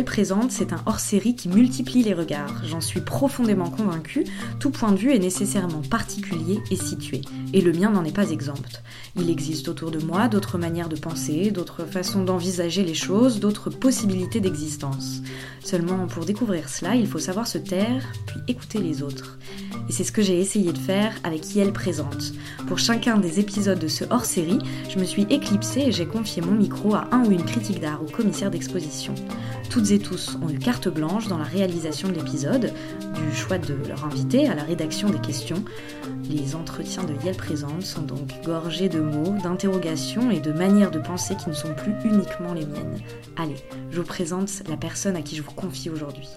Présente, c'est un hors-série qui multiplie les regards. J'en suis profondément convaincue, tout point de vue est nécessairement particulier et situé. Et le mien n'en est pas exempt. Il existe autour de moi d'autres manières de penser, d'autres façons d'envisager les choses, d'autres possibilités d'existence. Seulement, pour découvrir cela, il faut savoir se taire, puis écouter les autres. Et c'est ce que j'ai essayé de faire avec Yel Présente. Pour chacun des épisodes de ce hors-série, je me suis éclipsée et j'ai confié mon micro à un ou une critique d'art ou commissaire d'exposition. Toutes et tous ont eu carte blanche dans la réalisation de l'épisode, du choix de leur invité à la rédaction des questions. Les entretiens de Yel Présente sont donc gorgés de mots, d'interrogations et de manières de penser qui ne sont plus uniquement les miennes. Allez, je vous présente la personne à qui je vous confie aujourd'hui.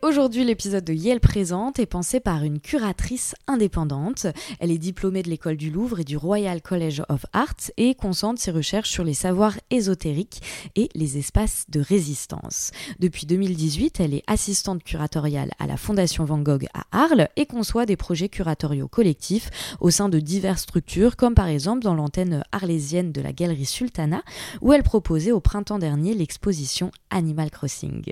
Aujourd'hui, l'épisode de Yale Présente est pensé par une curatrice indépendante. Elle est diplômée de l'école du Louvre et du Royal College of Arts et concentre ses recherches sur les savoirs ésotériques et les espaces de résistance. Depuis 2018, elle est assistante curatoriale à la Fondation Van Gogh à Arles et conçoit des projets curatoriaux collectifs au sein de diverses structures, comme par exemple dans l'antenne arlésienne de la Galerie Sultana, où elle proposait au printemps dernier l'exposition Animal Crossing.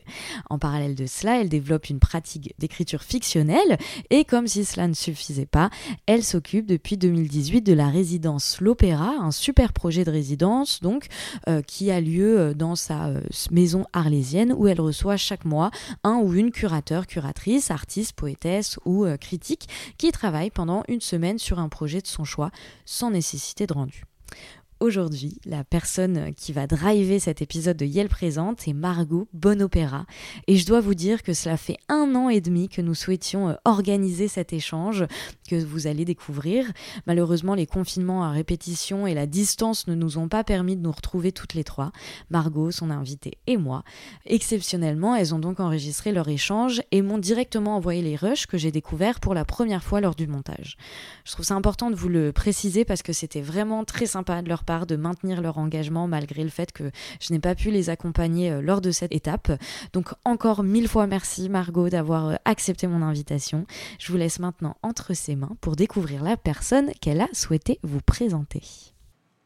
En parallèle de cela, elle développe une pratique d'écriture fictionnelle et comme si cela ne suffisait pas, elle s'occupe depuis 2018 de la résidence L'Opéra, un super projet de résidence donc euh, qui a lieu euh, dans sa euh, maison arlésienne où elle reçoit chaque mois un ou une curateur, curatrice, artiste, poétesse ou critique qui travaille pendant une semaine sur un projet de son choix sans nécessité de rendu. Aujourd'hui, la personne qui va driver cet épisode de Yale Présente est Margot Bonopéra. Et je dois vous dire que cela fait un an et demi que nous souhaitions euh, organiser cet échange que vous allez découvrir. Malheureusement, les confinements à répétition et la distance ne nous ont pas permis de nous retrouver toutes les trois. Margot, son invitée et moi. Exceptionnellement, elles ont donc enregistré leur échange et m'ont directement envoyé les rushs que j'ai découverts pour la première fois lors du montage. Je trouve ça important de vous le préciser parce que c'était vraiment très sympa de leur de maintenir leur engagement malgré le fait que je n'ai pas pu les accompagner euh, lors de cette étape. Donc encore mille fois merci Margot d'avoir euh, accepté mon invitation. Je vous laisse maintenant entre ses mains pour découvrir la personne qu'elle a souhaité vous présenter.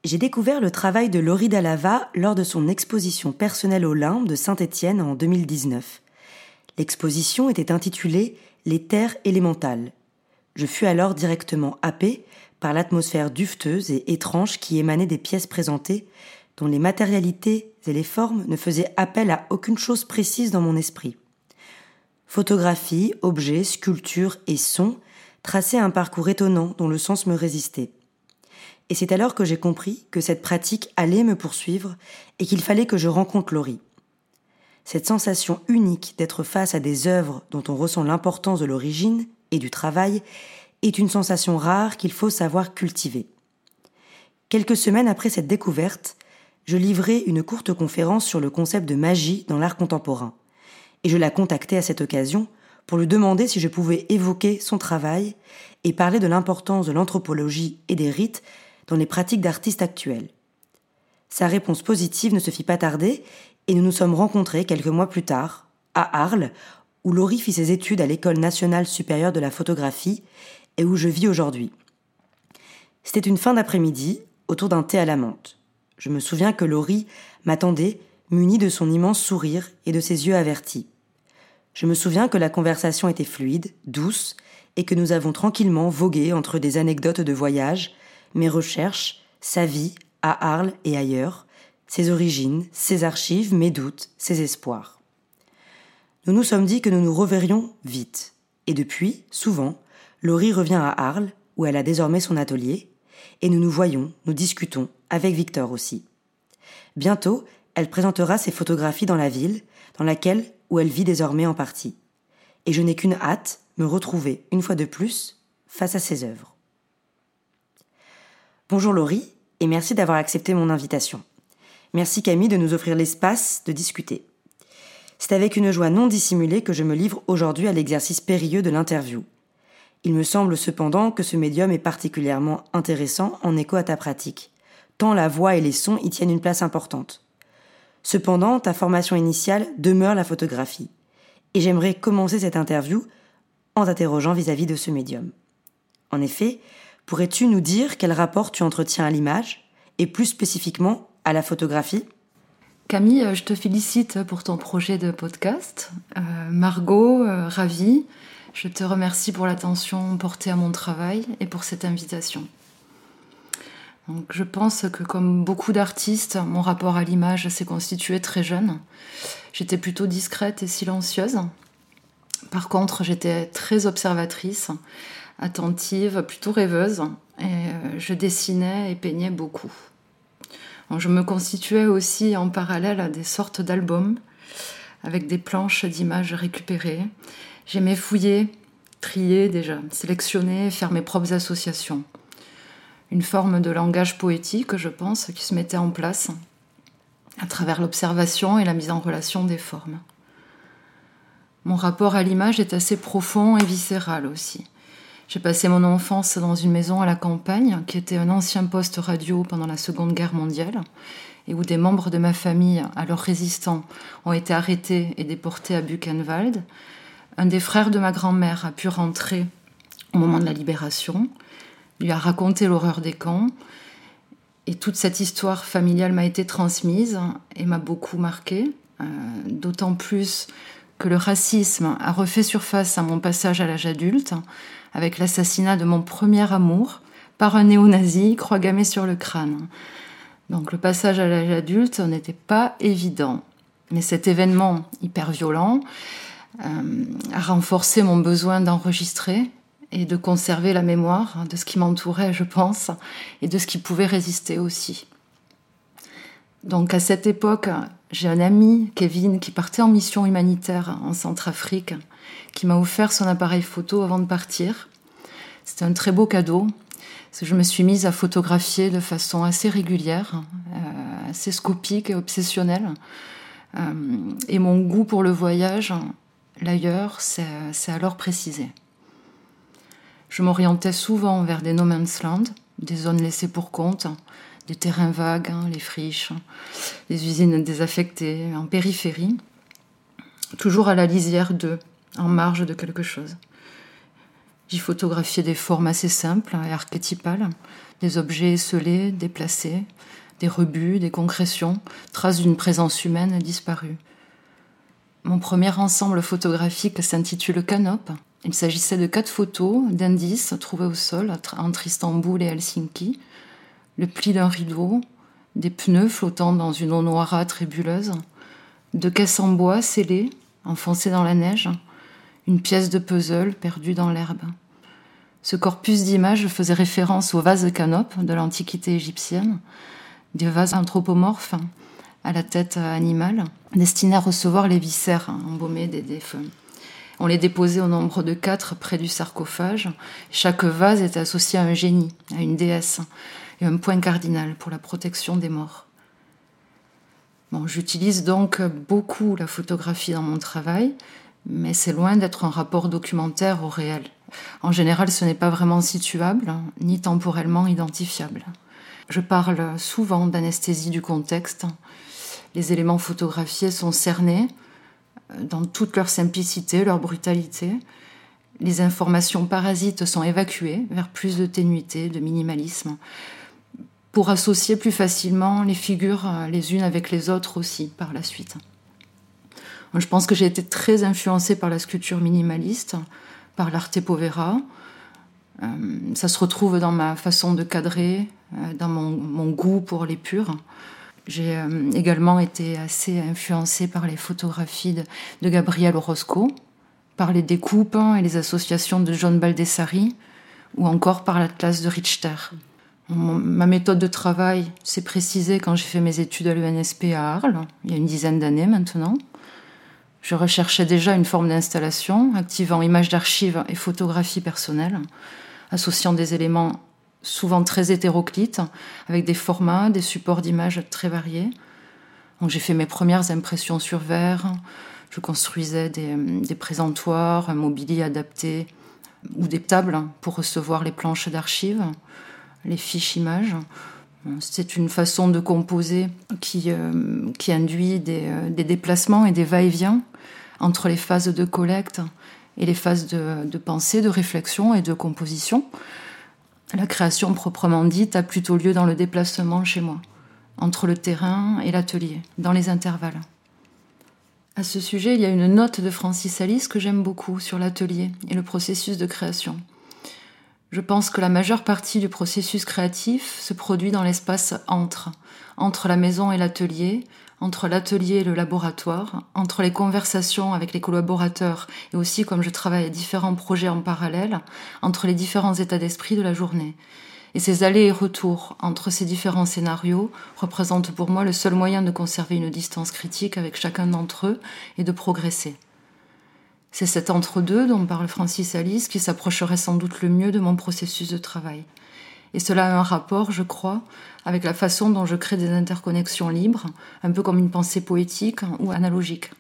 J'ai découvert le travail de Laurie Dalava lors de son exposition personnelle au Limbe de Saint-Étienne en 2019. L'exposition était intitulée Les terres élémentales. Je fus alors directement happée par l'atmosphère dufteuse et étrange qui émanait des pièces présentées, dont les matérialités et les formes ne faisaient appel à aucune chose précise dans mon esprit. Photographies, objets, sculptures et sons traçaient un parcours étonnant dont le sens me résistait. Et c'est alors que j'ai compris que cette pratique allait me poursuivre et qu'il fallait que je rencontre Laurie. Cette sensation unique d'être face à des œuvres dont on ressent l'importance de l'origine et du travail est une sensation rare qu'il faut savoir cultiver. Quelques semaines après cette découverte, je livrai une courte conférence sur le concept de magie dans l'art contemporain, et je la contactai à cette occasion pour lui demander si je pouvais évoquer son travail et parler de l'importance de l'anthropologie et des rites dans les pratiques d'artistes actuels. Sa réponse positive ne se fit pas tarder et nous nous sommes rencontrés quelques mois plus tard, à Arles, où Laurie fit ses études à l'École nationale supérieure de la photographie et où je vis aujourd'hui. C'était une fin d'après-midi, autour d'un thé à la menthe. Je me souviens que Laurie m'attendait, munie de son immense sourire et de ses yeux avertis. Je me souviens que la conversation était fluide, douce, et que nous avons tranquillement vogué entre des anecdotes de voyage, mes recherches, sa vie, à Arles et ailleurs, ses origines, ses archives, mes doutes, ses espoirs. Nous nous sommes dit que nous nous reverrions vite. Et depuis, souvent, Laurie revient à Arles, où elle a désormais son atelier, et nous nous voyons, nous discutons, avec Victor aussi. Bientôt, elle présentera ses photographies dans la ville, dans laquelle, où elle vit désormais en partie. Et je n'ai qu'une hâte, me retrouver, une fois de plus, face à ses œuvres. Bonjour Laurie, et merci d'avoir accepté mon invitation. Merci Camille de nous offrir l'espace de discuter. C'est avec une joie non dissimulée que je me livre aujourd'hui à l'exercice périlleux de l'interview, il me semble cependant que ce médium est particulièrement intéressant en écho à ta pratique, tant la voix et les sons y tiennent une place importante. Cependant, ta formation initiale demeure la photographie, et j'aimerais commencer cette interview en t'interrogeant vis-à-vis de ce médium. En effet, pourrais-tu nous dire quel rapport tu entretiens à l'image, et plus spécifiquement à la photographie? Camille, je te félicite pour ton projet de podcast. Euh, Margot, euh, ravie. Je te remercie pour l'attention portée à mon travail et pour cette invitation. Je pense que comme beaucoup d'artistes, mon rapport à l'image s'est constitué très jeune. J'étais plutôt discrète et silencieuse. Par contre, j'étais très observatrice, attentive, plutôt rêveuse, et euh, je dessinais et peignais beaucoup. je me constituais aussi en parallèle à des sortes d'albums avec des planches d'images récupérées. J'aimais fouiller, trier déjà, sélectionner, faire mes propres associations. Une forme de langage poétique, je pense, qui se mettait en place à travers l'observation et la mise en relation des formes. Mon rapport à l'image est assez profond et viscéral aussi. J'ai passé mon enfance dans une maison à la campagne, qui était un ancien poste radio pendant la Seconde Guerre mondiale, et où des membres de ma famille, alors résistants, ont été arrêtés et déportés à Buchenwald. Un des frères de ma grand-mère a pu rentrer au moment de la libération, lui a raconté l'horreur des camps, et toute cette histoire familiale m'a été transmise et m'a beaucoup marquée, euh, d'autant plus que le racisme a refait surface à mon passage à l'âge adulte, avec l'assassinat de mon premier amour par un néo-nazi, croix gammée sur le crâne. Donc le passage à l'âge adulte n'était pas évident. Mais cet événement hyper violent renforcé mon besoin d'enregistrer et de conserver la mémoire de ce qui m'entourait, je pense, et de ce qui pouvait résister aussi. Donc à cette époque, j'ai un ami, Kevin, qui partait en mission humanitaire en Centrafrique, qui m'a offert son appareil photo avant de partir. C'était un très beau cadeau. Je me suis mise à photographier de façon assez régulière, euh, assez scopique et obsessionnelle. Euh, et mon goût pour le voyage, l'ailleurs, c'est alors précisé. Je m'orientais souvent vers des no man's land, des zones laissées pour compte, des terrains vagues, hein, les friches, les usines désaffectées, en périphérie, toujours à la lisière d'eux, en marge de quelque chose. J'y photographiais des formes assez simples et archétypales, des objets esselés, déplacés, des rebuts, des concrétions, traces d'une présence humaine disparue. Mon premier ensemble photographique s'intitule Canop. Il s'agissait de quatre photos d'indices trouvés au sol entre Istanbul et Helsinki, le pli d'un rideau, des pneus flottant dans une eau noirâtre et bulleuse, deux caisses en bois scellées, enfoncées dans la neige, une pièce de puzzle perdue dans l'herbe. Ce corpus d'images faisait référence aux vases canopes de l'Antiquité égyptienne, des vases anthropomorphes à la tête animale, destinés à recevoir les viscères embaumés des défunts. On les déposait au nombre de quatre près du sarcophage. Chaque vase était associé à un génie, à une déesse, et un point cardinal pour la protection des morts. Bon, j'utilise donc beaucoup la photographie dans mon travail, mais c'est loin d'être un rapport documentaire au réel. En général, ce n'est pas vraiment situable, ni temporellement identifiable. Je parle souvent d'anesthésie du contexte. Les éléments photographiés sont cernés euh, dans toute leur simplicité, leur brutalité. Les informations parasites sont évacuées vers plus de ténuité, de minimalisme pour associer plus facilement les figures euh, les unes avec les autres aussi par la suite. Je pense que j'ai été très influencée par la sculpture minimaliste, par l'arte povera. Euh, ça se retrouve dans ma façon de cadrer, dans mon, goût pour les purs. J'ai également été assez influencée par les photographies de, Gabriel Orozco, par les découpes et les associations de John Baldessari, ou encore par l'atlas de Richter. Ma méthode de travail s'est précisée quand j'ai fait mes études à l'UNSP à Arles, il y a une dizaine d'années maintenant. Je recherchais déjà une forme d'installation activant images d'archives et photographies personnelles, associant des éléments souvent très hétéroclites, avec des formats, des supports d'images très variés. Donc j'ai fait mes premières impressions sur verre, je construisais des, des présentoirs, un mobilier adapté ou des tables pour recevoir les planches d'archives les fiches images. C'est une façon de composer qui, euh, qui induit euh, des, déplacements et des va-et-vient entre les phases de collecte et les phases de, pensée, de réflexion et de composition. La création proprement dite a plutôt lieu dans le déplacement chez moi, entre le terrain et l'atelier, dans les intervalles. À ce sujet, il y a une note de Francis Alice que j'aime beaucoup sur l'atelier et le processus de création. Je pense que la majeure partie du processus créatif se produit dans l'espace entre, entre la maison et l'atelier, entre l'atelier et le laboratoire, entre les conversations avec les collaborateurs et aussi comme je travaille à différents projets en parallèle, entre les différents états d'esprit de la journée. Et ces allers et retours entre ces différents scénarios représentent pour moi le seul moyen de conserver une distance critique avec chacun d'entre eux et de progresser. C'est cet entre-deux dont parle Francis Alice qui s'approcherait sans doute le mieux de mon processus de travail. Et cela a un rapport, je crois, avec la façon dont je crée des interconnexions libres, un peu comme une pensée poétique ou analogique.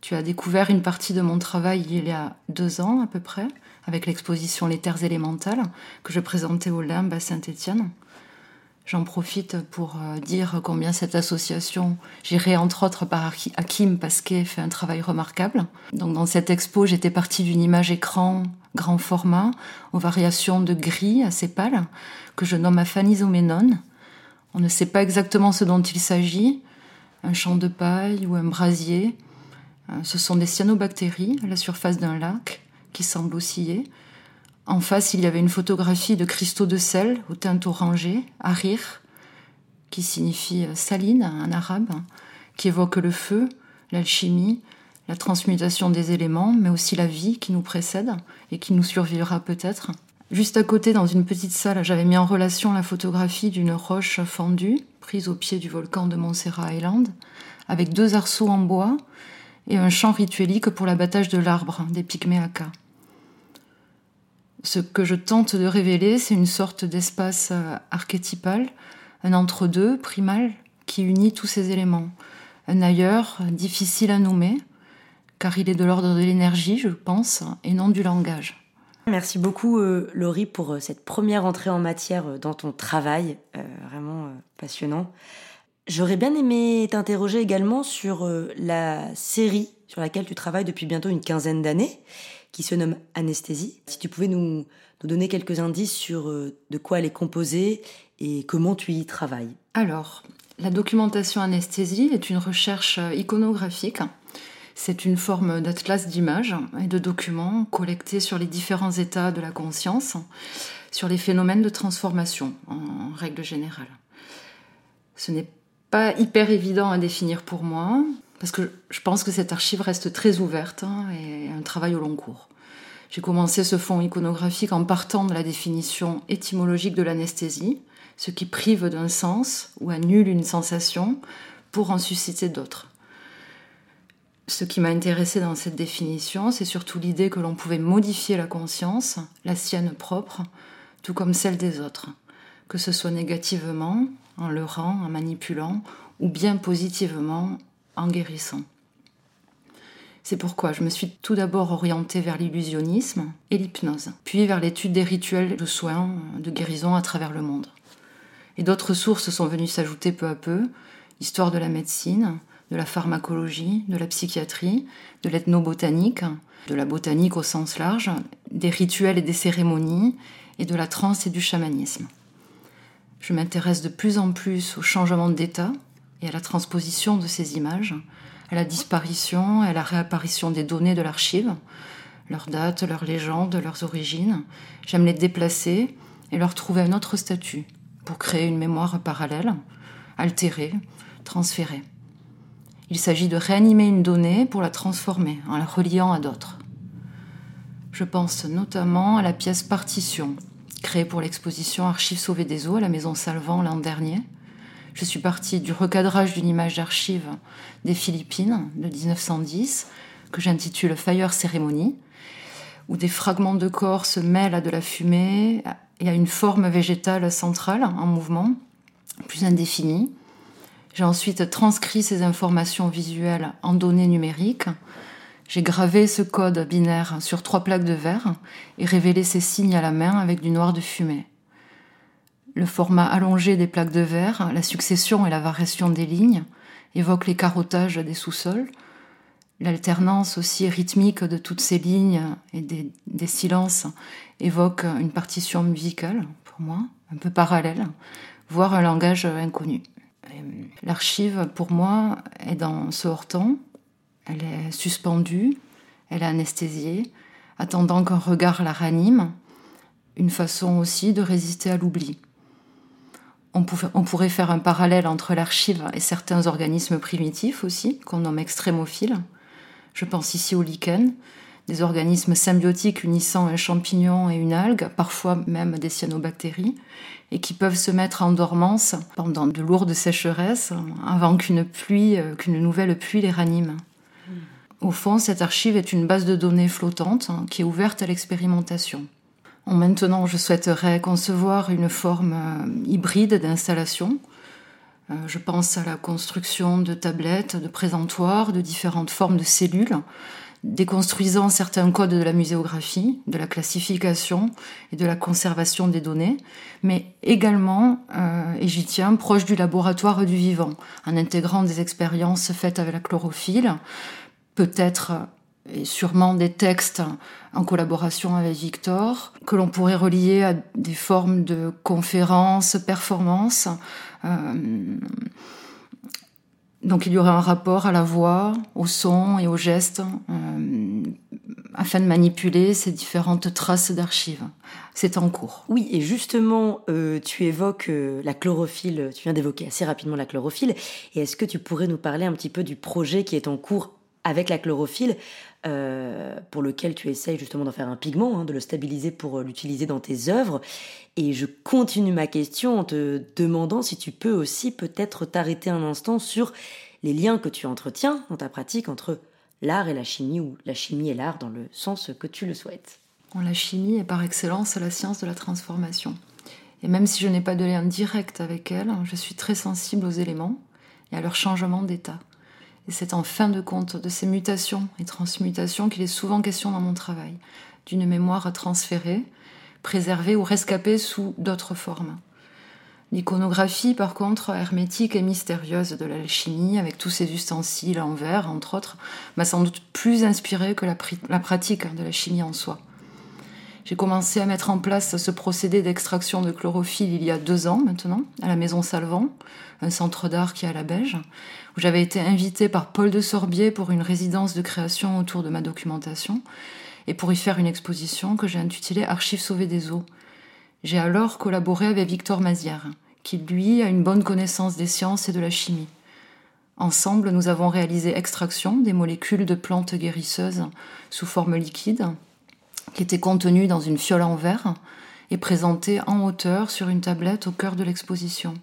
Tu as découvert une partie de mon travail il y a deux ans à peu près, avec l'exposition Les Terres élémentales que je présentais au Limbe à Saint-Étienne. J'en profite pour euh, dire combien cette association, gérée entre autres par Hakim Pasquet, fait un travail remarquable. Donc dans cette expo, j'étais partie d'une image écran grand format, aux variations de gris assez pâles, que je nomme Aphanisoménone. On ne sait pas exactement ce dont il s'agit, un champ de paille ou un brasier. Euh, ce sont des cyanobactéries à la surface d'un lac qui semble osciller. En face, il y avait une photographie de cristaux de sel aux teintes orangées, Harir, qui signifie euh, saline en arabe, qui évoque le feu, l'alchimie, la transmutation des éléments, mais aussi la vie qui nous précède et qui nous survivra peut-être. Juste à côté, dans une petite salle, j'avais mis en relation la photographie d'une roche fendue, prise au pied du volcan de Montserrat Island, avec deux arceaux en bois et un champ rituelique pour l'abattage de l'arbre, des pygméacas. Ce que je tente de révéler, c'est une sorte d'espace euh, archétypal, un entre-deux primal qui unit tous ces éléments. Un ailleurs difficile à nommer, car il est de l'ordre de l'énergie, je pense, et non du langage. Merci beaucoup euh, Laurie pour euh, cette première entrée en matière dans ton travail, vraiment passionnant. J'aurais bien aimé t'interroger également sur la série sur laquelle tu travailles depuis bientôt une quinzaine d'années qui se nomme Anesthésie. Si tu pouvais nous, donner quelques indices sur euh, de quoi elle est composée et comment tu y travailles. Alors, la documentation anesthésie est une recherche euh, iconographique. C'est une forme d'atlas d'images et de documents collectés sur les différents états de la conscience, sur les phénomènes de transformation en règle générale. Ce n'est pas hyper évident à définir pour moi, parce que je pense que cette archive reste très ouverte hein, et un travail au long cours. J'ai commencé ce fond iconographique en partant de la définition étymologique de l'anesthésie, ce qui prive d'un sens ou annule une sensation pour en susciter d'autres. Ce qui m'a intéressé dans cette définition, c'est surtout l'idée que l'on pouvait modifier la conscience, la sienne propre, tout comme celle des autres, que ce soit négativement, en leurrant, en manipulant, ou bien positivement, en guérissant. C'est pourquoi je me suis tout d'abord orientée vers l'illusionnisme et l'hypnose, puis vers l'étude des rituels de soins, de guérison à travers le monde. Et d'autres sources sont venues s'ajouter peu à peu, histoire de la médecine, de la pharmacologie, de la psychiatrie, de l'ethnobotanique, de la botanique au sens large, des rituels et des cérémonies, et de la transe et du chamanisme. Je m'intéresse de plus en plus au changement d'état, et à la transposition de ces images, à la disparition à la réapparition des données de l'archive, leurs dates, leurs légendes, leurs origines. J'aime les déplacer et leur trouver un autre statut pour créer une mémoire parallèle, altérée, transférée. Il s'agit de réanimer une donnée pour la transformer en la reliant à d'autres. Je pense notamment à la pièce Partition, créée pour l'exposition Archives sauvées des eaux à la Maison Salvant l'an dernier, je suis partie du recadrage d'une image d'archive des Philippines de 1910 que j'intitule Fire Ceremony, où des fragments de corps se mêlent à de la fumée et à une forme végétale centrale en mouvement, plus indéfinie. J'ai ensuite transcrit ces informations visuelles en données numériques. J'ai gravé ce code binaire sur trois plaques de verre et révélé ces signes à la main avec du noir de fumée le format allongé des plaques de verre, la succession et la variation des lignes évoquent les carottages des sous-sols, L'alternance aussi rythmique de toutes ces lignes et des, des, silences évoque une partition musicale, pour moi, un peu parallèle, voire un langage inconnu. L'archive, pour moi, est dans ce hors-temps. Elle est suspendue, elle est anesthésiée, attendant qu'un regard la ranime, une façon aussi de résister à l'oubli. On, pourrait faire un parallèle entre l'archive et certains organismes primitifs aussi, qu'on nomme extrémophiles. Je pense ici aux lichens, des organismes symbiotiques unissant un champignon et une algue, parfois même des cyanobactéries, et qui peuvent se mettre en dormance pendant de lourdes sécheresses avant qu'une pluie, euh, qu'une nouvelle pluie les ranime. Au fond, cette archive est une base de données flottante hein, qui est ouverte à l'expérimentation. Maintenant, je souhaiterais concevoir une forme euh, hybride d'installation. Euh, je pense à la construction de tablettes, de présentoirs, de différentes formes de cellules, déconstruisant certains codes de la muséographie, de la classification et de la conservation des données, mais également, euh, et j'y tiens, proche du laboratoire du vivant, en intégrant des expériences faites avec la chlorophylle, peut-être et sûrement des textes en collaboration avec Victor, que l'on pourrait relier à des formes de conférences, performances. Euh, donc il y aurait un rapport à la voix, au son et au geste, euh, afin de manipuler ces différentes traces d'archives. C'est en cours. Oui, et justement, euh, tu évoques la chlorophylle, tu viens d'évoquer assez rapidement la chlorophylle, et est-ce que tu pourrais nous parler un petit peu du projet qui est en cours avec la chlorophylle, euh, pour lequel tu essayes justement d'en faire un pigment, hein, de le stabiliser pour euh, l'utiliser dans tes œuvres. Et je continue ma question en te demandant si tu peux aussi peut-être t'arrêter un instant sur les liens que tu entretiens dans ta pratique entre l'art et la chimie, ou la chimie et l'art dans le sens que tu le souhaites. La chimie est par excellence la science de la transformation. Et même si je n'ai pas de lien direct avec elle, je suis très sensible aux éléments et à leur changement d'état. Et c'est en fin de compte de ces mutations et transmutations qu'il est souvent question dans mon travail, d'une mémoire transférée, préservée ou rescapée sous d'autres formes. L'iconographie, par contre, hermétique et mystérieuse de l'alchimie, avec tous ses ustensiles en verre, entre autres, m'a sans doute plus inspirée que la, la pratique de la chimie en soi. J'ai commencé à mettre en place ce procédé d'extraction de chlorophylle il y a deux ans maintenant, à la Maison Salvant, un centre d'art qui est à la Beige, où j'avais été invitée par Paul de Sorbier pour une résidence de création autour de ma documentation, et pour y faire une exposition que j'ai intitulée Archives sauvées des eaux. J'ai alors collaboré avec Victor Mazière, qui lui a une bonne connaissance des sciences et de la chimie. Ensemble, nous avons réalisé extraction des molécules de plantes guérisseuses sous forme liquide, qui était contenu dans une fiole en verre et présenté en hauteur sur une tablette au cœur de l'exposition.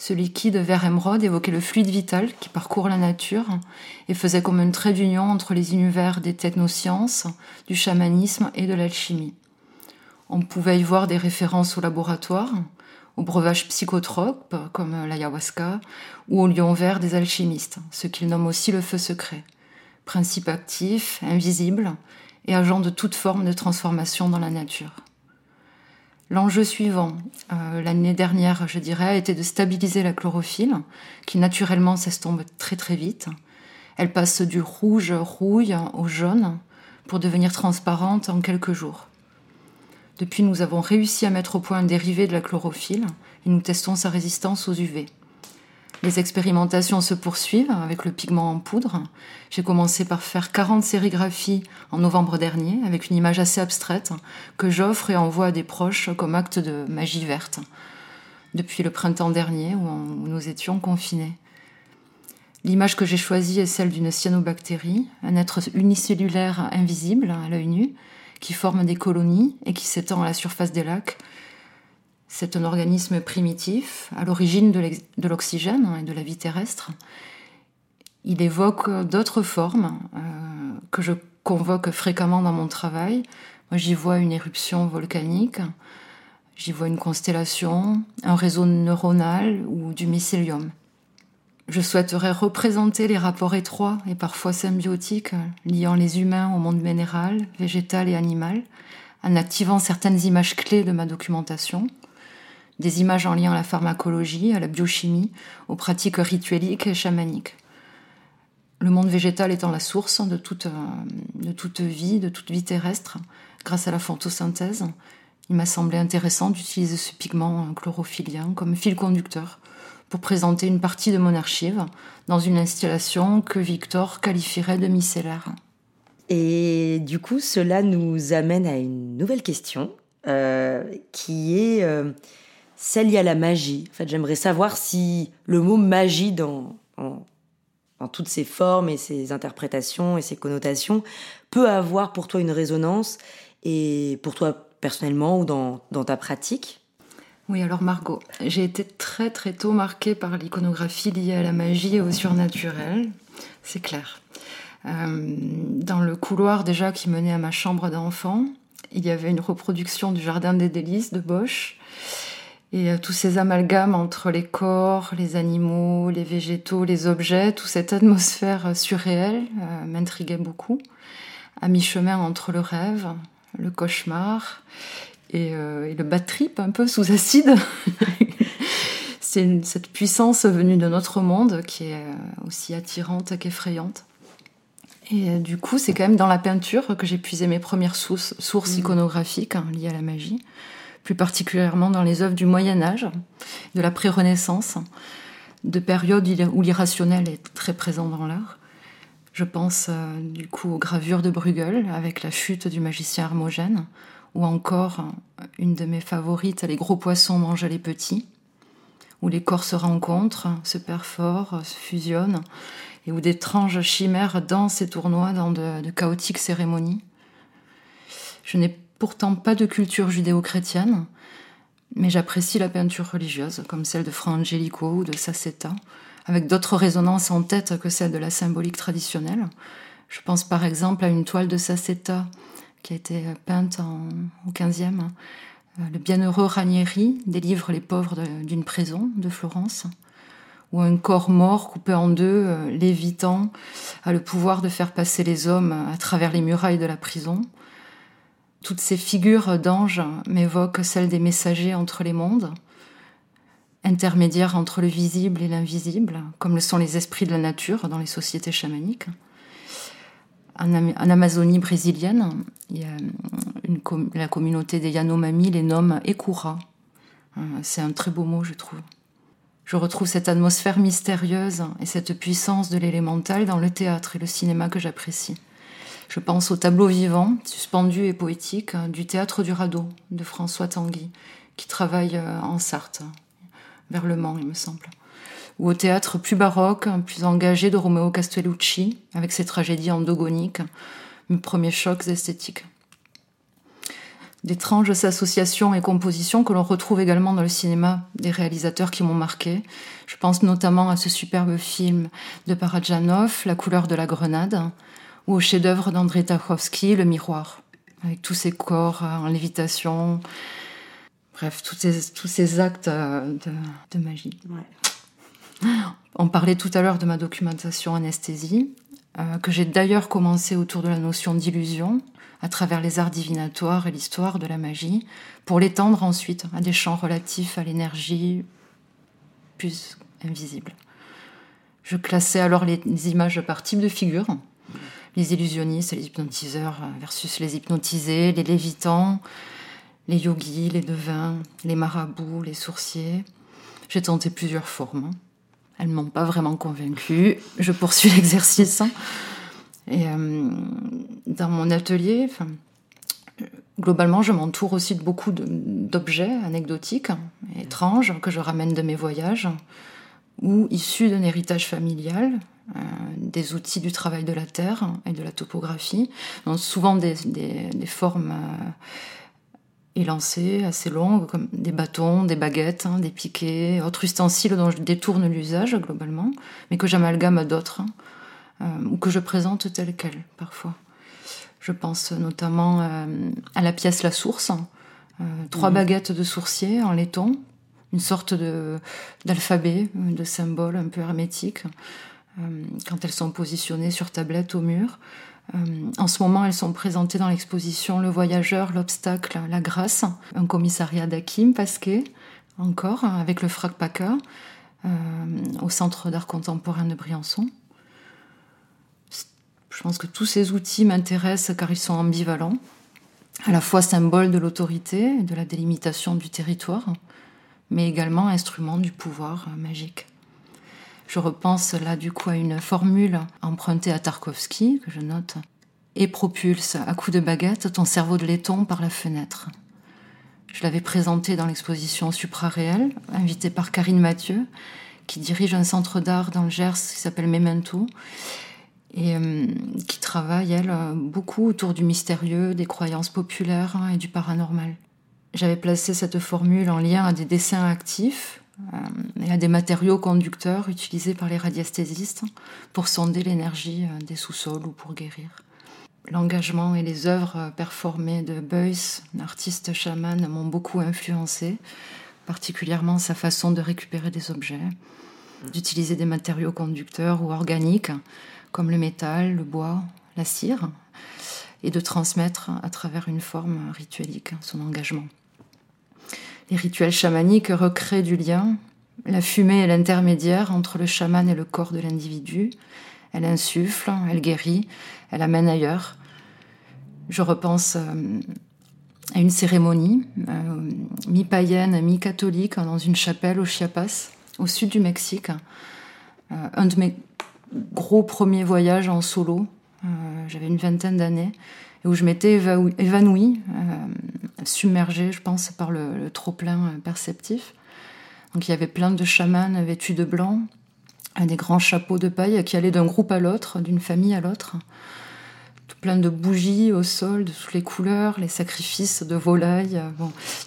Ce liquide vert émeraude évoquait le fluide vital qui parcourt la nature et faisait comme un trait d'union entre les univers des technosciences, du chamanisme et de l'alchimie. On pouvait y voir des références au laboratoire, aux breuvages psychotropes comme l'ayahuasca ou au lion vert des alchimistes, ce qu'ils nomment aussi le feu secret. Principe actif, invisible, et agent de toute forme de transformation dans la nature. L'enjeu suivant, euh, l'année dernière, je dirais, été de stabiliser la chlorophylle, qui naturellement s'estompe très très vite. Elle passe du rouge rouille au jaune pour devenir transparente en quelques jours. Depuis, nous avons réussi à mettre au point un dérivé de la chlorophylle et nous testons sa résistance aux UV. Les expérimentations se poursuivent avec le pigment en poudre. J'ai commencé par faire 40 sérigraphies en novembre dernier avec une image assez abstraite que j'offre et envoie à des proches comme acte de magie verte depuis le printemps dernier où, nous étions confinés. L'image que j'ai choisie est celle d'une cyanobactérie, un être unicellulaire invisible à l'œil nu qui forme des colonies et qui s'étend à la surface des lacs c'est un organisme primitif, à l'origine de l'oxygène et de la vie terrestre. Il évoque d'autres formes euh, que je convoque fréquemment dans mon travail. Moi, j'y vois une éruption volcanique, j'y vois une constellation, un réseau neuronal ou du mycélium. Je souhaiterais représenter les rapports étroits et parfois symbiotiques liant les humains au monde minéral, végétal et animal, en activant certaines images clés de ma documentation, des images en lien à la pharmacologie, à la biochimie, aux pratiques ritueliques et chamaniques. le monde végétal étant la source de toute, euh, de toute vie, de toute vie terrestre, grâce à la photosynthèse, il m'a semblé intéressant d'utiliser ce pigment chlorophylien comme fil conducteur pour présenter une partie de mon archive dans une installation que Victor qualifierait de micellaire. Et du coup, cela nous amène à une nouvelle question, euh, qui est euh, celle liée à la magie. En fait, j'aimerais savoir si le mot magie dans, toutes ses formes et ses interprétations et ses connotations, peut avoir pour toi une résonance et pour toi personnellement ou dans, dans ta pratique Oui, alors Margot, j'ai été très très tôt marquée par l'iconographie liée à la magie et au surnaturel, c'est clair. Euh, dans le couloir déjà qui menait à ma chambre d'enfant, il y avait une reproduction du Jardin des délices de Bosch et euh, tous ces amalgames entre les corps, les animaux, les végétaux, les objets, toute cette atmosphère euh, surréelle euh, m'intriguait beaucoup. À mi-chemin entre le rêve, le cauchemar et, le bad trip un peu sous acide. C'est cette puissance venue de notre monde qui est aussi attirante qu'effrayante. Et du coup, c'est quand même dans la peinture que j'ai puisé mes premières sources, mmh. iconographiques hein, liées à la magie plus particulièrement dans les œuvres du Moyen Âge, de la pré-Renaissance, de périodes où l'irrationnel est très présent dans l'art. Je pense euh, du coup aux gravures de Bruegel avec la chute du magicien Hermogène, ou encore euh, une de mes favorites, Les gros poissons mangent les petits, où les corps se rencontrent, se perforent, se fusionnent, et où d'étranges chimères dansent et tournoient dans de, de chaotiques cérémonies. Je n'ai pourtant pas de culture judéo-chrétienne, mais j'apprécie la peinture religieuse, comme celle de Fra Angelico ou de Sassetta, avec d'autres résonances en tête que celle de la symbolique traditionnelle. Je pense par exemple à une toile de Sassetta qui a été peinte au XVe. Euh, le bienheureux Ranieri délivre les pauvres d'une prison de Florence, où un corps mort coupé en deux, euh, lévitant, a le pouvoir de faire passer les hommes à travers les murailles de la prison. Toutes ces figures d'anges m'évoquent celles des messagers entre les mondes, intermédiaires entre le visible et l'invisible, comme le sont les esprits de la nature dans les sociétés chamaniques. En, Amazonie brésilienne, il y une, la communauté des Yanomami les nomme Ekura. Euh, c'est un très beau mot, je trouve. Je retrouve cette atmosphère mystérieuse et cette puissance de l'élémental dans le théâtre et le cinéma que j'apprécie. Je pense au tableau vivant, suspendu et poétique du théâtre du radeau de François Tanguy, qui travaille euh, en Sarthe, vers Le Mans, il me semble. Ou au théâtre plus baroque, plus engagé de Romeo Castellucci, avec ses tragédies endogoniques, mes premiers chocs esthétiques. D'étranges associations et compositions que l'on retrouve également dans le cinéma des réalisateurs qui m'ont marqué. Je pense notamment à ce superbe film de Parajanov, La couleur de la grenade, ou au chef-d'œuvre d'André Tarkovsky, Le Miroir, avec tous ces corps euh, en lévitation. Bref, tous ces, tous ces actes euh, de, magie. On parlait tout à l'heure de ma documentation anesthésie, euh, que j'ai d'ailleurs commencé autour de la notion d'illusion, à travers les arts divinatoires et l'histoire de la magie, pour l'étendre ensuite à des champs relatifs à l'énergie plus invisible. Je classais alors les images par type de figure, les illusionnistes, les hypnotiseurs versus les hypnotisés, les lévitants, les yogis, les devins, les marabouts, les sourciers. J'ai tenté plusieurs formes. Elles ne m'ont pas vraiment convaincue. Je poursuis l'exercice. Et euh, dans mon atelier, globalement, je m'entoure aussi de beaucoup d'objets anecdotiques, étranges, que je ramène de mes voyages, ou issus d'un héritage familial, euh, des outils du travail de la terre et de la topographie, donc souvent des, formes euh, élancées, assez longues, comme des bâtons, des baguettes, hein, des piquets, autres ustensiles dont je détourne l'usage globalement, mais que j'amalgame à d'autres, hein, euh, ou que je présente telles quelles parfois. Je pense notamment à la pièce La Source, trois baguettes de sourcier en laiton, une sorte d'alphabet, de symbole un peu hermétique, quand elles sont positionnées sur tablette au mur. Euh, en ce moment, elles sont présentées dans l'exposition Le Voyageur, l'Obstacle, la Grâce, un commissariat d'Akim Pasquet, encore, avec le Frac Paca, euh, au Centre d'art contemporain de Briançon. Je pense que tous ces outils m'intéressent car ils sont ambivalents, à la fois symbole de l'autorité et de la délimitation du territoire, mais également instrument du pouvoir magique. Je repense là du coup à une formule empruntée à Tarkovsky, que je note, et propulse à coups de baguette ton cerveau de laiton par la fenêtre. Je l'avais présenté dans l'exposition Supraréel, invitée par Karine Mathieu, qui dirige un centre d'art dans le Gers qui s'appelle Memento, et euh, qui travaille, elle, beaucoup autour du mystérieux, des croyances populaires hein, et du paranormal. J'avais placé cette formule en lien à des dessins actifs euh, et à des matériaux conducteurs utilisés par les radiesthésistes pour sonder l'énergie euh, des sous-sols ou pour guérir. L'engagement et les œuvres performées de Beuys, artiste chaman, m'ont beaucoup influencé, particulièrement sa façon de récupérer des objets, d'utiliser des matériaux conducteurs ou organiques, comme le métal, le bois, la cire, et de transmettre à travers une forme rituelique son engagement. Les rituels chamaniques recréent du lien. La fumée est l'intermédiaire entre le chaman et le corps de l'individu. Elle insuffle, elle guérit, elle amène ailleurs. Je repense euh, à une cérémonie euh, mi-païenne, mi-catholique dans une chapelle au Chiapas, au sud du Mexique. Euh, un de mes gros premiers voyages en solo. J'avais une vingtaine d'années où je m'étais évanouie, submergée, je pense, par le, trop-plein perceptif. Donc il y avait plein de chamans vêtus de blanc, des grands chapeaux de paille qui allaient d'un groupe à l'autre, d'une famille à l'autre plein de bougies au sol de toutes les couleurs, les sacrifices de volailles,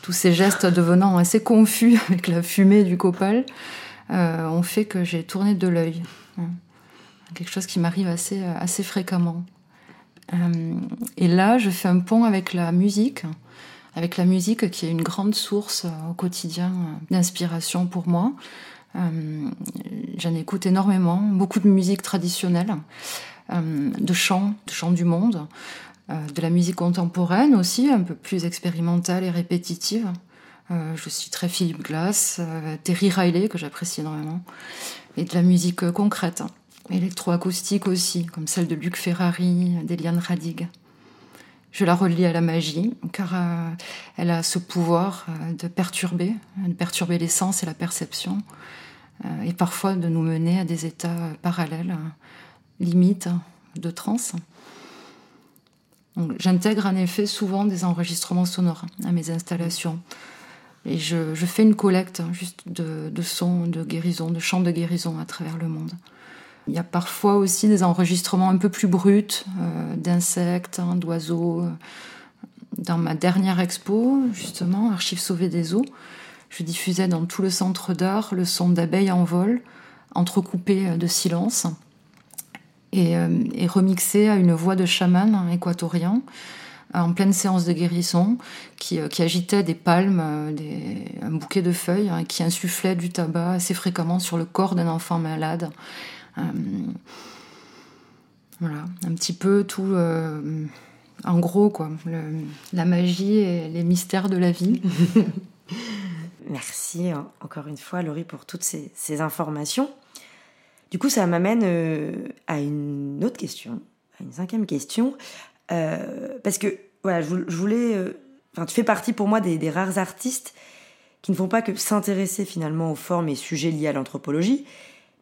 tous ces gestes devenant assez confus avec la fumée du copal, euh, ont fait que j'ai tourné de l'œil. Hein. Quelque chose qui m'arrive assez, assez fréquemment. Euh, et là, je fais un pont avec la musique, avec la musique qui est une grande source au quotidien d'inspiration pour moi. Euh, j'en écoute énormément, beaucoup de musique traditionnelle. Euh, de chants, de chants du monde, euh, de la musique contemporaine aussi, un peu plus expérimentale et répétitive. Euh, je suis très Philippe Glass, Terry Riley, que j'apprécie énormément, et de la musique concrète, électroacoustique aussi, comme celle de Luc Ferrari, d'Eliane Radig. Je la relie à la magie, car elle a ce pouvoir de perturber, de perturber les sens et la perception, et parfois de nous mener à des états parallèles limite de transe. J'intègre en effet souvent des enregistrements sonores à mes installations. Et je, fais une collecte hein, juste de, sons de guérison, de chants de guérison à travers le monde. Il y a parfois aussi des enregistrements un peu plus bruts euh, d'insectes, hein, d'oiseaux. Dans ma dernière expo, justement, Archives sauvées des eaux, je diffusais dans tout le centre d'art le son d'abeilles en vol, entrecoupé de silence et, euh, remixé à une voix de chaman équatorien en pleine séance de guérison, qui, euh, agitait des palmes, euh, un bouquet de feuilles, hein, qui insufflait du tabac assez fréquemment sur le corps d'un enfant malade. Voilà, un petit peu tout, en gros, quoi, la magie et les mystères de la vie. Merci encore une fois, Laurie, pour toutes ces, informations. Du coup, ça m'amène euh, à une autre question, à une cinquième question. Euh, parce que, voilà, je, voulais. Euh, enfin, tu fais partie pour moi des, rares artistes qui ne font pas que s'intéresser finalement aux formes et sujets liés à l'anthropologie,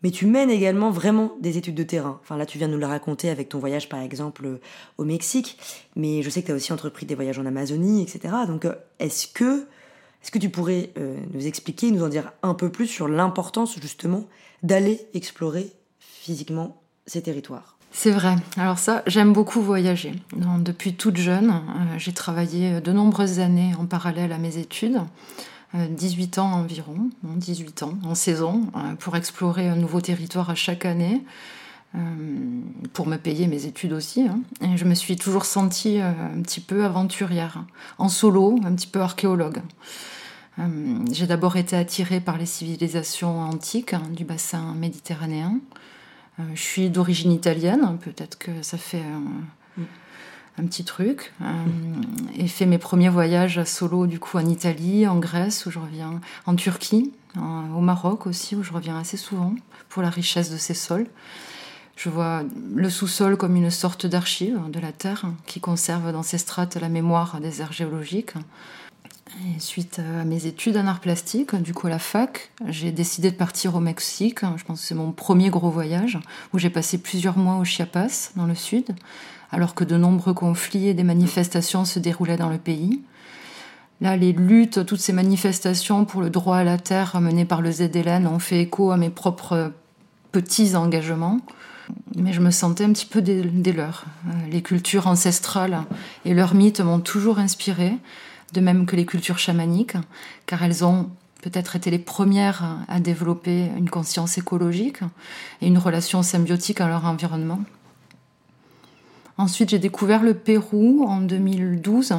mais tu mènes également vraiment des études de terrain. Enfin là, tu viens de nous le raconter avec ton voyage par exemple au Mexique, mais je sais que tu as aussi entrepris des voyages en Amazonie, etc. Donc est-ce que, est-ce que tu pourrais nous expliquer, nous en dire un peu plus sur l'importance justement d'aller explorer physiquement ces territoires? C'est vrai. Alors ça, j'aime beaucoup voyager. depuis toute jeune, euh, j'ai travaillé de nombreuses années en parallèle à mes études. 18 euh, ans environ, 18 ans en saison, euh, pour explorer un nouveau territoire à chaque année, pour me payer mes études aussi. Hein. Et je me suis toujours sentie un petit peu aventurière, en solo, un petit peu archéologue. Euh, j'ai d'abord été attirée par les civilisations antiques hein, du bassin méditerranéen. Euh, je suis d'origine italienne, peut-être que ça fait un, petit truc. Euh, et fait mes premiers voyages solo du coup en Italie, en Grèce où je reviens, en Turquie, au Maroc aussi où je reviens assez souvent pour la richesse de ces sols. Je vois le sous-sol comme une sorte d'archive de la Terre qui conserve dans ses strates la mémoire des aires géologiques. Suite à mes études en art plastique, du coup à la fac, j'ai décidé de partir au Mexique. Je pense que c'est mon premier gros voyage où j'ai passé plusieurs mois au Chiapas, dans le sud, alors que de nombreux conflits et des manifestations se déroulaient dans le pays. Là, les luttes, toutes ces manifestations pour le droit à la terre menées par le ZLN ont fait écho à mes propres petits engagements. Mais je me sentais un petit peu des, leurs. Les cultures ancestrales et leurs mythes m'ont toujours inspirée, de même que les cultures chamaniques, car elles ont peut-être été les premières à développer une conscience écologique et une relation symbiotique à leur environnement. Ensuite, j'ai découvert le Pérou en 2012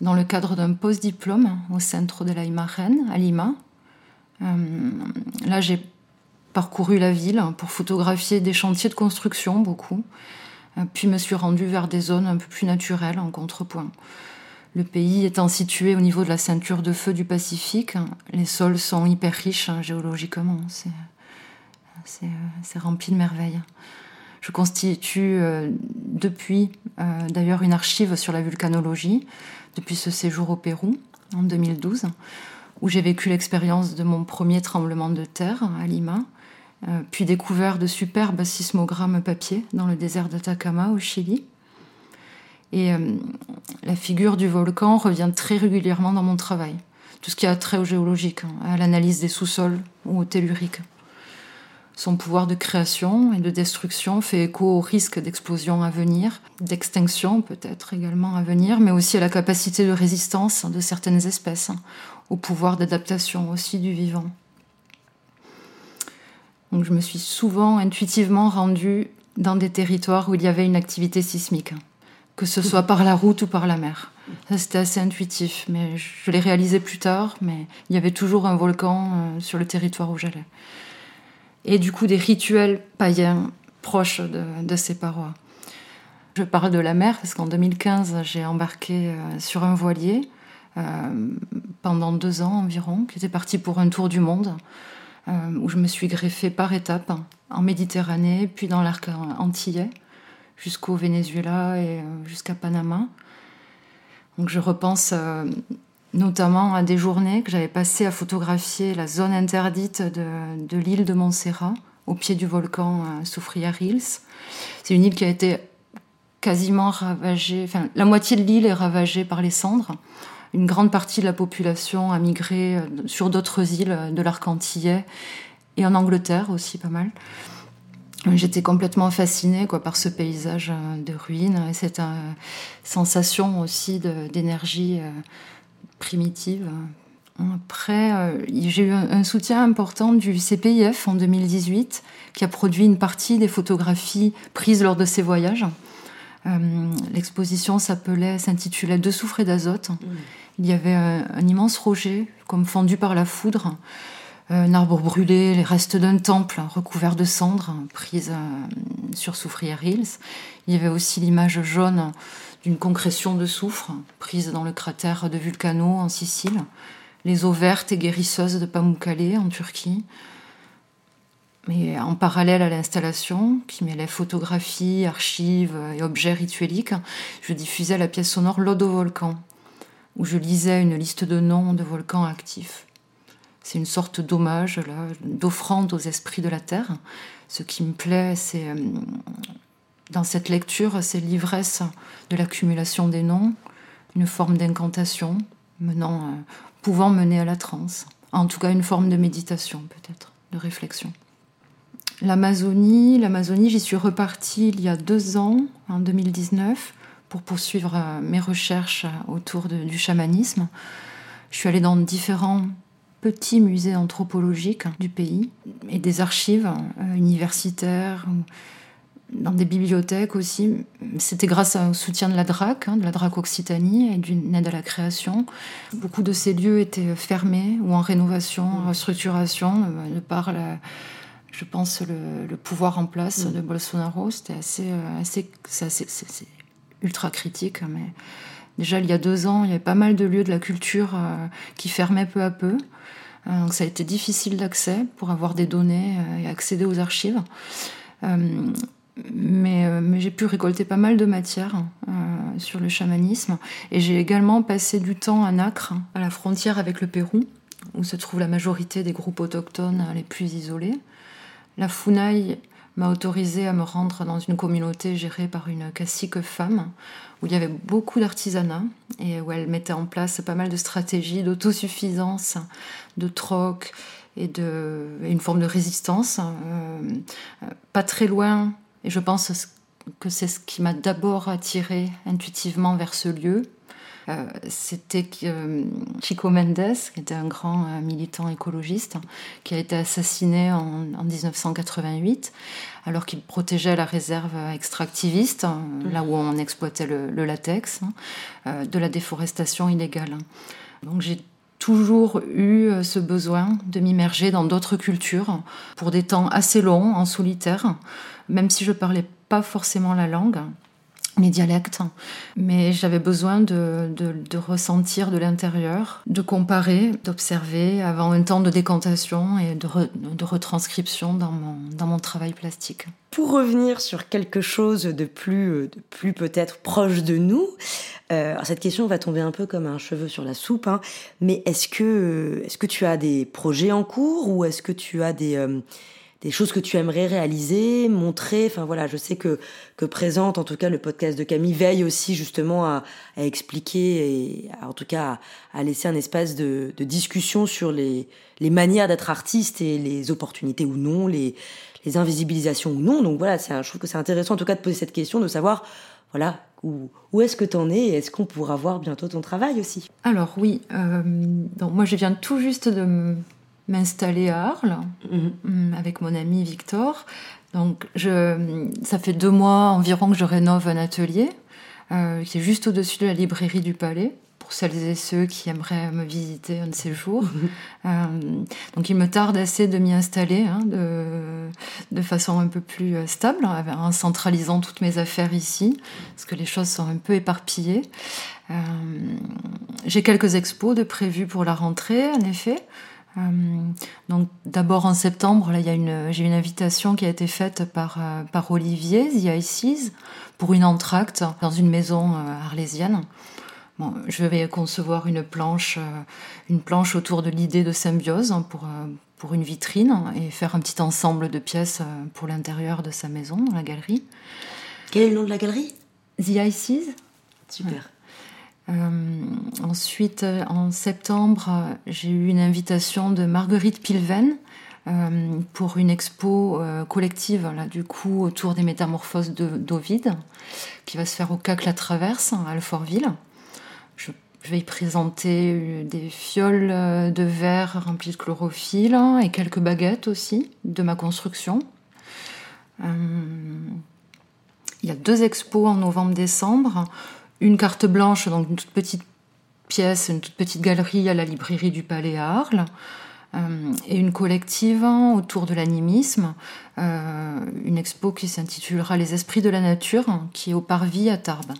dans le cadre d'un post-diplôme au Centre de la Imagen à Lima. Euh, là, j'ai parcouru la ville pour photographier des chantiers de construction, beaucoup, euh, puis me suis rendue vers des zones un peu plus naturelles en contrepoint. Le pays étant situé au niveau de la ceinture de feu du Pacifique, les sols sont hyper riches hein, géologiquement. C'est rempli de merveilles. Je constitue euh, depuis d'ailleurs une archive sur la volcanologie, depuis ce séjour au Pérou en 2012, où j'ai vécu l'expérience de mon premier tremblement de terre à Lima, euh, puis découvert de superbes sismogrammes papier dans le désert d'Atacama au Chili. Et euh, la figure du volcan revient très régulièrement dans mon travail, tout ce qui a trait au géologique, hein, à l'analyse des sous-sols ou au tellurique. Son pouvoir de création et de destruction fait écho au risque d'explosion à venir, d'extinction peut-être également à venir, mais aussi à la capacité de résistance de certaines espèces, au pouvoir d'adaptation aussi du vivant. Donc je me suis souvent intuitivement rendue dans des territoires où il y avait une activité sismique, que ce soit par la route ou par la mer. C'était assez intuitif, mais je l'ai réalisé plus tard, mais il y avait toujours un volcan euh, sur le territoire où j'allais et du coup des rituels païens proches de, ces parois. Je parle de la mer parce qu'en 2015, j'ai embarqué euh, sur un voilier euh, pendant deux ans environ, qui était parti pour un tour du monde, euh, où je me suis greffée par étapes en Méditerranée, puis dans l'arc antillais, jusqu'au Venezuela et jusqu'à Panama. Donc je repense notamment à des journées que j'avais passées à photographier la zone interdite de, l'île de Montserrat, au pied du volcan euh, Soufrière Hills. C'est une île qui a été quasiment ravagée, enfin la moitié de l'île est ravagée par les cendres. Une grande partie de la population a migré euh, sur d'autres îles de l'arc antillais et en Angleterre aussi pas mal. J'étais complètement fascinée quoi, par ce paysage euh, de ruines et cette sensation aussi d'énergie primitive. Après, euh, j'ai eu un soutien important du CPIF en 2018, qui a produit une partie des photographies prises lors de ces voyages. Euh, l'exposition s'appelait, s'intitulait De soufre et d'azote. Mmh. Il y avait un, immense rocher, comme fendu par la foudre, un arbre brûlé, les restes d'un temple recouvert de cendres, prises euh, sur Soufrière Hills. Il y avait aussi l'image jaune d'une concrétion de soufre prise dans le cratère de Vulcano en Sicile, les eaux vertes et guérisseuses de Pamukkale en Turquie. Mais en parallèle à l'installation, qui mêlait photographies, archives et objets ritueliques, je diffusais la pièce sonore Lodovolcan, où je lisais une liste de noms de volcans actifs. C'est une sorte d'hommage, d'offrande aux esprits de la terre. Ce qui me plaît, c'est euh, dans cette lecture, c'est l'ivresse de l'accumulation des noms, une forme d'incantation menant, euh, pouvant mener à la transe. En tout cas, une forme de méditation peut-être, de réflexion. L'Amazonie, l'Amazonie, j'y suis repartie il y a deux ans, en 2019, pour poursuivre euh, mes recherches autour du chamanisme. Je suis allée dans différents petits musées anthropologiques du pays et des archives euh, universitaires dans des bibliothèques aussi. C'était grâce au soutien de la DRAC, hein, de la DRAC Occitanie et d'une aide à la création. Beaucoup de ces lieux étaient fermés ou en rénovation, en restructuration, euh, de par, je pense, le, pouvoir en place mmh. de Bolsonaro. C'était assez, euh, assez, c'est ultra critique. Mais déjà, il y a deux ans, il y avait pas mal de lieux de la culture euh, qui fermaient peu à peu. Donc ça a été difficile d'accès pour avoir des données et accéder aux archives. mais, j'ai pu récolter pas mal de matière sur le chamanisme. Et j'ai également passé du temps à Nacre, à la frontière avec le Pérou, où se trouve la majorité des groupes autochtones les plus isolés. La Funai m'a autorisé à me rendre dans une communauté gérée par une cacique femme, où il y avait beaucoup d'artisanat et où elle mettait en place pas mal de stratégies d'autosuffisance, de troc et, de, une forme de résistance. Euh, pas très loin, et je pense que c'est ce qui m'a d'abord attiré intuitivement vers ce lieu, c'était euh, Chico Mendes, qui était un grand euh, militant écologiste, qui a été assassiné en, 1988, alors qu'il protégeait la réserve extractiviste, mmh. là où on exploitait le, latex, hein, de la déforestation illégale. Donc j'ai toujours eu ce besoin de m'immerger dans d'autres cultures pour des temps assez longs, en solitaire, même si je parlais pas forcément la langue les dialectes, mais j'avais besoin de, de, ressentir de l'intérieur, de comparer, d'observer avant un temps de décantation et de, de retranscription dans mon, dans mon travail plastique. Pour revenir sur quelque chose de plus, de plus peut-être proche de nous, euh, cette question va tomber un peu comme un cheveu sur la soupe, hein, mais est-ce que, est-ce que tu as des projets en cours ou est-ce que tu as des... Euh, des choses que tu aimerais réaliser, montrer. Enfin voilà, je sais que que présente en tout cas le podcast de Camille veille aussi justement à, à expliquer et en tout cas à, laisser un espace de, de, discussion sur les les manières d'être artiste et les opportunités ou non, les les invisibilisations ou non. Donc voilà, c'est je trouve que c'est intéressant en tout cas de poser cette question, de savoir voilà où, où est-ce que tu en es et est-ce qu'on pourra voir bientôt ton travail aussi? Alors oui, euh, donc moi je viens tout juste de m'installer à Arles mhm. mm, avec mon ami Victor. Donc, je, ça fait deux mois environ que je rénove un atelier euh, qui est juste au-dessus de la librairie du Palais pour celles et ceux qui aimeraient me visiter un de ces jours. Mhm. Euh, donc il me tarde assez de m'y installer hein, de, de, façon un peu plus euh, stable, en centralisant toutes mes affaires ici, parce que les choses sont un peu éparpillées. Euh, J'ai quelques expos de prévus pour la rentrée, en effet. Euh, donc d'abord en septembre, là, il y a une, j'ai une invitation qui a été faite par, euh, par Olivier, The Ices, pour une entracte dans une maison euh, arlésienne. Bon, je vais concevoir une planche, une planche autour de l'idée de symbiose pour, pour une vitrine et faire un petit ensemble de pièces pour l'intérieur de sa maison, dans la galerie. Quel est le nom de la galerie? The Ices. Super. Euh, ensuite, euh, en septembre, euh, j'ai eu une invitation de Marguerite Pilven pour une expo collective, là, du coup, autour des métamorphoses d'Ovide, qui va se faire au CAC La Traverse, à Alfortville. Je, vais y présenter des fioles de verre remplies de chlorophylle et quelques baguettes aussi de ma construction. il y a deux expos en novembre-décembre une carte blanche, donc une toute petite pièce, une toute petite galerie à la librairie du Palais à Arles, euh, et une collective autour de l'animisme, euh, une expo qui s'intitulera Les Esprits de la Nature, qui est au Parvis à Tarbes.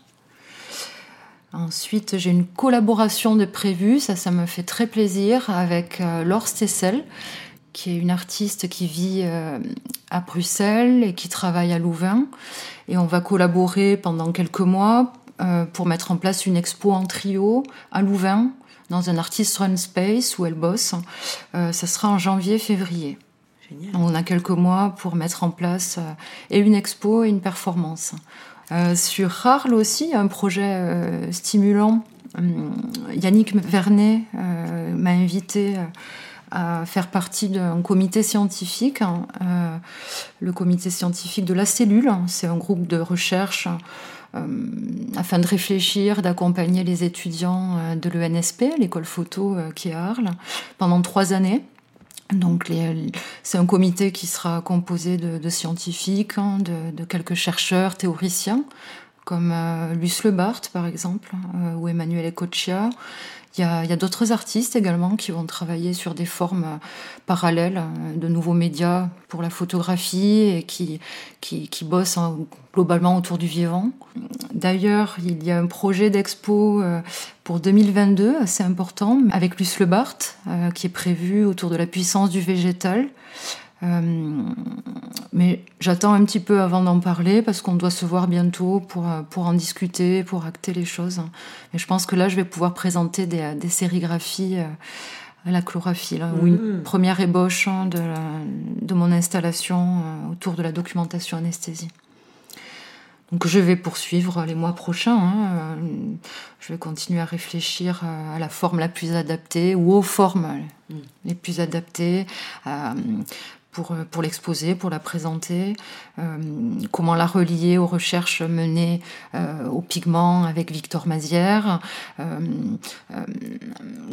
Ensuite, j'ai une collaboration de prévue, ça, ça me fait très plaisir, avec euh, Laure Stessel, qui est une artiste qui vit à Bruxelles et qui travaille à Louvain. Et on va collaborer pendant quelques mois pour mettre en place une expo en trio à Louvain, dans un artist run space où elle bosse. Euh, ça sera en janvier-février. On a quelques mois pour mettre en place euh, et une expo et une performance. sur Arles aussi, un projet stimulant. Hum, Yannick Vernet m'a invité à faire partie d'un comité scientifique, hein, le comité scientifique de la cellule. C'est un groupe de recherche euh, afin de réfléchir, d'accompagner les étudiants euh, de l'ENSP, l'école photo euh, qui est à Arles, pendant trois années. Donc c'est un comité qui sera composé de, scientifiques, hein, de, quelques chercheurs, théoriciens, comme Luce Lebart par exemple, ou Emmanuel Ecochia, il y a, d'autres artistes également qui vont travailler sur des formes euh, parallèles euh, de nouveaux médias pour la photographie et qui, qui, bossent hein, globalement autour du vivant. D'ailleurs, il y a un projet d'expo euh, pour 2022 assez important avec Luce Lebart qui est prévu autour de la puissance du végétal. Mais j'attends un petit peu avant d'en parler parce qu'on doit se voir bientôt pour, pour en discuter, pour acter les choses. Et je pense que là, je vais pouvoir présenter des, des sérigraphies à la chlorophylle, hein, ou une première ébauche hein, de, de mon installation autour de la documentation anesthésie. Donc je vais poursuivre les mois prochains. Hein. Euh, je vais continuer à réfléchir à la forme la plus adaptée ou aux formes mm. les plus adaptées, euh, pour, euh, pour l'exposer, pour la présenter, euh, comment la relier aux recherches menées euh, aux pigments avec Victor Mazière,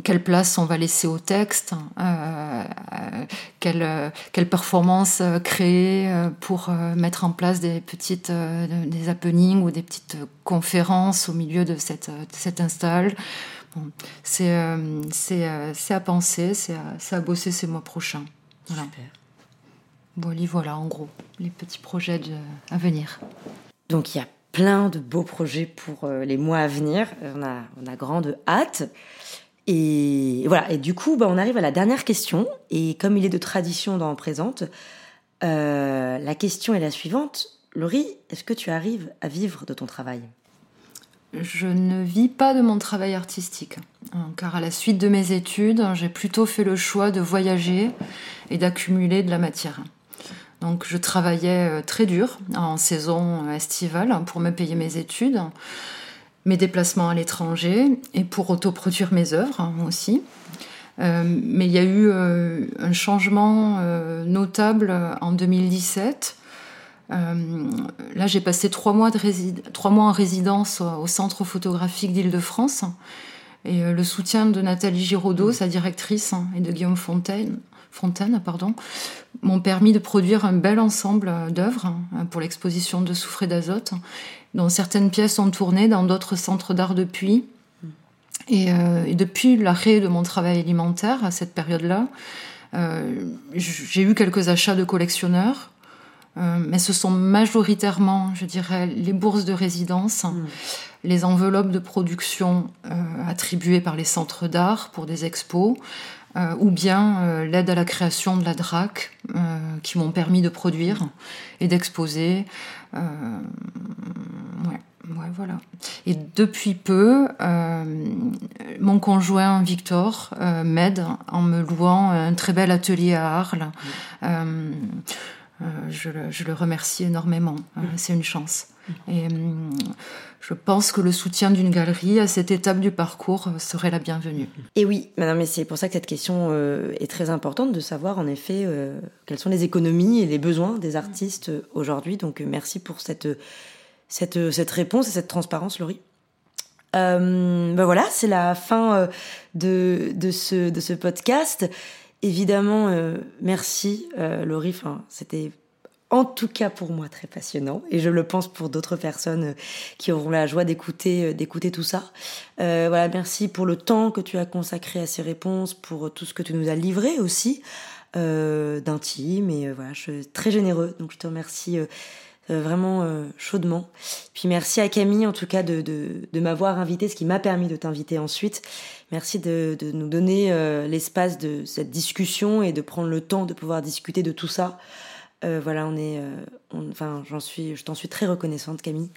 quelle place on va laisser au texte, quelle, performance créer pour mettre en place des petites des happenings ou des petites conférences au milieu de cette, cette install. Bon, c'est à penser, c'est à, à, bosser ces mois prochains. Super. Bon, voilà en gros les petits projets à venir. Donc il y a plein de beaux projets pour euh, les mois à venir. On a, on a grande hâte. Et voilà. Et du coup, bah, on arrive à la dernière question. Et comme il est de tradition dans Présente, euh, la question est la suivante. Laurie, est-ce que tu arrives à vivre de ton travail? Je ne vis pas de mon travail artistique, hein, car à la suite de mes études, j'ai plutôt fait le choix de voyager et d'accumuler de la matière. Donc je travaillais euh, très dur en saison estivale pour me payer mes études, mes déplacements à l'étranger et pour autoproduire mes œuvres aussi. Euh, mais il y a eu euh, un changement notable en 2017. là, j'ai passé trois mois, de trois mois en résidence au, Centre photographique d'Île-de-France. Et le soutien de Nathalie Giraudot, sa directrice, hein, et de Guillaume Fontaine, Fontaine pardon, m'ont permis de produire un bel ensemble d'œuvres hein, pour l'exposition de Soufré d'azote, dont certaines pièces ont tourné dans d'autres centres d'art depuis. Euh, et, depuis l'arrêt de mon travail alimentaire à cette période-là, euh, j'ai eu quelques achats de collectionneurs, euh, mais ce sont majoritairement, je dirais, les bourses de résidence, mmh. les enveloppes de production attribuées par les centres d'art pour des expos, euh, ou bien euh, l'aide à la création de la DRAC, euh, qui m'ont permis de produire et d'exposer. ouais, ouais, voilà. Et depuis peu, mon conjoint Victor m'aide en me louant un très bel atelier à Arles. Je le, je, le, remercie énormément. C'est une chance. Et je pense que le soutien d'une galerie à cette étape du parcours serait la bienvenue. Et oui, madame, mais c'est pour ça que cette question euh, est très importante de savoir en effet euh, quelles sont les économies et les besoins des artistes aujourd'hui. Donc euh, merci pour cette, cette, cette réponse et cette transparence, Laurie. ben voilà, c'est la fin de, de, ce, de ce podcast. Évidemment, merci Laurie. Enfin, c'était en tout cas pour moi très passionnant et je le pense pour d'autres personnes euh, qui auront la joie d'écouter euh, tout ça. Euh, voilà, merci pour le temps que tu as consacré à ces réponses, pour tout ce que tu nous as livré aussi d'intime et voilà, je suis très généreux donc je te remercie vraiment chaudement. Puis merci à Camille en tout cas de, de, m'avoir invité, ce qui m'a permis de t'inviter ensuite. Merci de, de nous donner l'espace de cette discussion et de prendre le temps de pouvoir discuter de tout ça. Euh, voilà, on est, euh, enfin, j'en suis, je t'en suis très reconnaissante, Camille.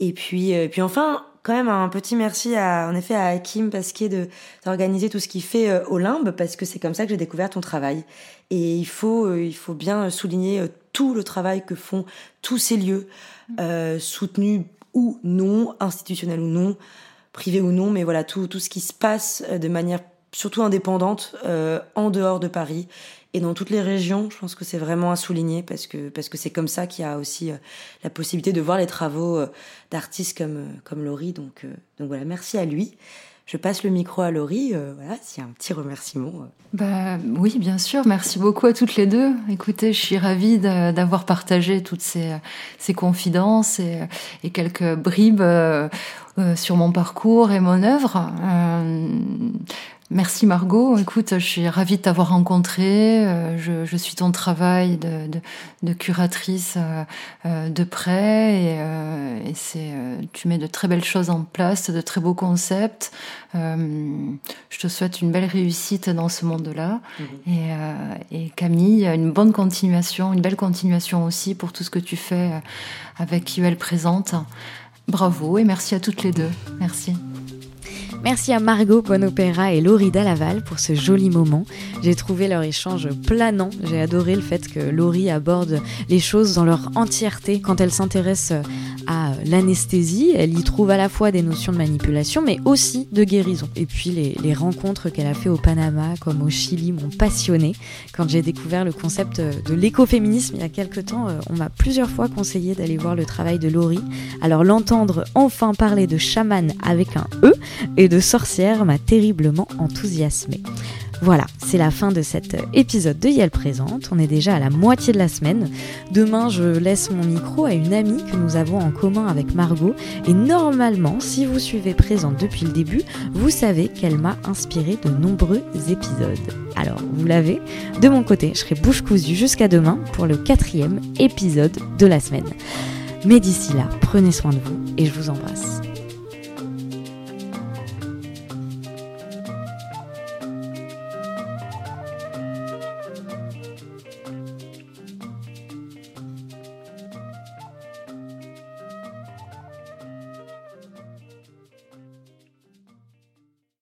Et puis, euh, puis enfin, quand même un petit merci à, en effet, à Hakim Pasquier de d'organiser tout ce qu'il fait au Limbe, parce que c'est comme ça que j'ai découvert ton travail. Et il faut, il faut bien souligner tout le travail que font tous ces lieux, soutenus ou non, institutionnels ou non, privés ou non, mais voilà tout, tout ce qui se passe de manière surtout indépendante en dehors de Paris et dans toutes les régions. Je pense que c'est vraiment à souligner parce que parce que c'est comme ça qu'il y a aussi euh, la possibilité de voir les travaux euh, d'artistes comme euh, comme Laurie. Donc donc voilà, merci à lui. Je passe le micro à Laurie. voilà, s'il un petit remerciement. Bah oui, bien sûr. Merci beaucoup à toutes les deux. Écoutez, je suis ravie d'avoir partagé toutes ces, ces confidences et, et quelques bribes sur mon parcours et mon œuvre. Merci Margot. Écoute, je suis ravie de t'avoir rencontré. Euh, je, suis ton travail de, curatrice euh, euh, de près et, c'est, tu mets de très belles choses en place, de très beaux concepts. je te souhaite une belle réussite dans ce monde-là. Mhm. Et, et, Camille, une bonne continuation, une belle continuation aussi pour tout ce que tu fais avec UL Présente. Bravo et merci à toutes les deux. Merci. Merci à Margot Bonopera et Laurie Dallaval pour ce joli moment. J'ai trouvé leur échange planant. J'ai adoré le fait que Laurie aborde les choses dans leur entièreté quand elle s'intéresse à l'anesthésie. Elle y trouve à la fois des notions de manipulation, mais aussi de guérison. Et puis les, rencontres qu'elle a fait au Panama comme au Chili m'ont passionné. Quand j'ai découvert le concept de l'écoféminisme il y a quelques temps, euh, on m'a plusieurs fois conseillé d'aller voir le travail de Laurie. Alors l'entendre enfin parler de chaman avec un E et de sorcière m'a terriblement enthousiasmé. Voilà, c'est la fin de cet épisode de Yel Présente. On est déjà à la moitié de la semaine. Demain, je laisse mon micro à une amie que nous avons en commun avec Margot. Et normalement, si vous suivez Présente depuis le début, vous savez qu'elle m'a inspiré de nombreux épisodes. Alors, vous l'avez. De mon côté, je serai bouche cousue jusqu'à demain pour le quatrième épisode de la semaine. Mais d'ici là, prenez soin de vous et je vous embrasse.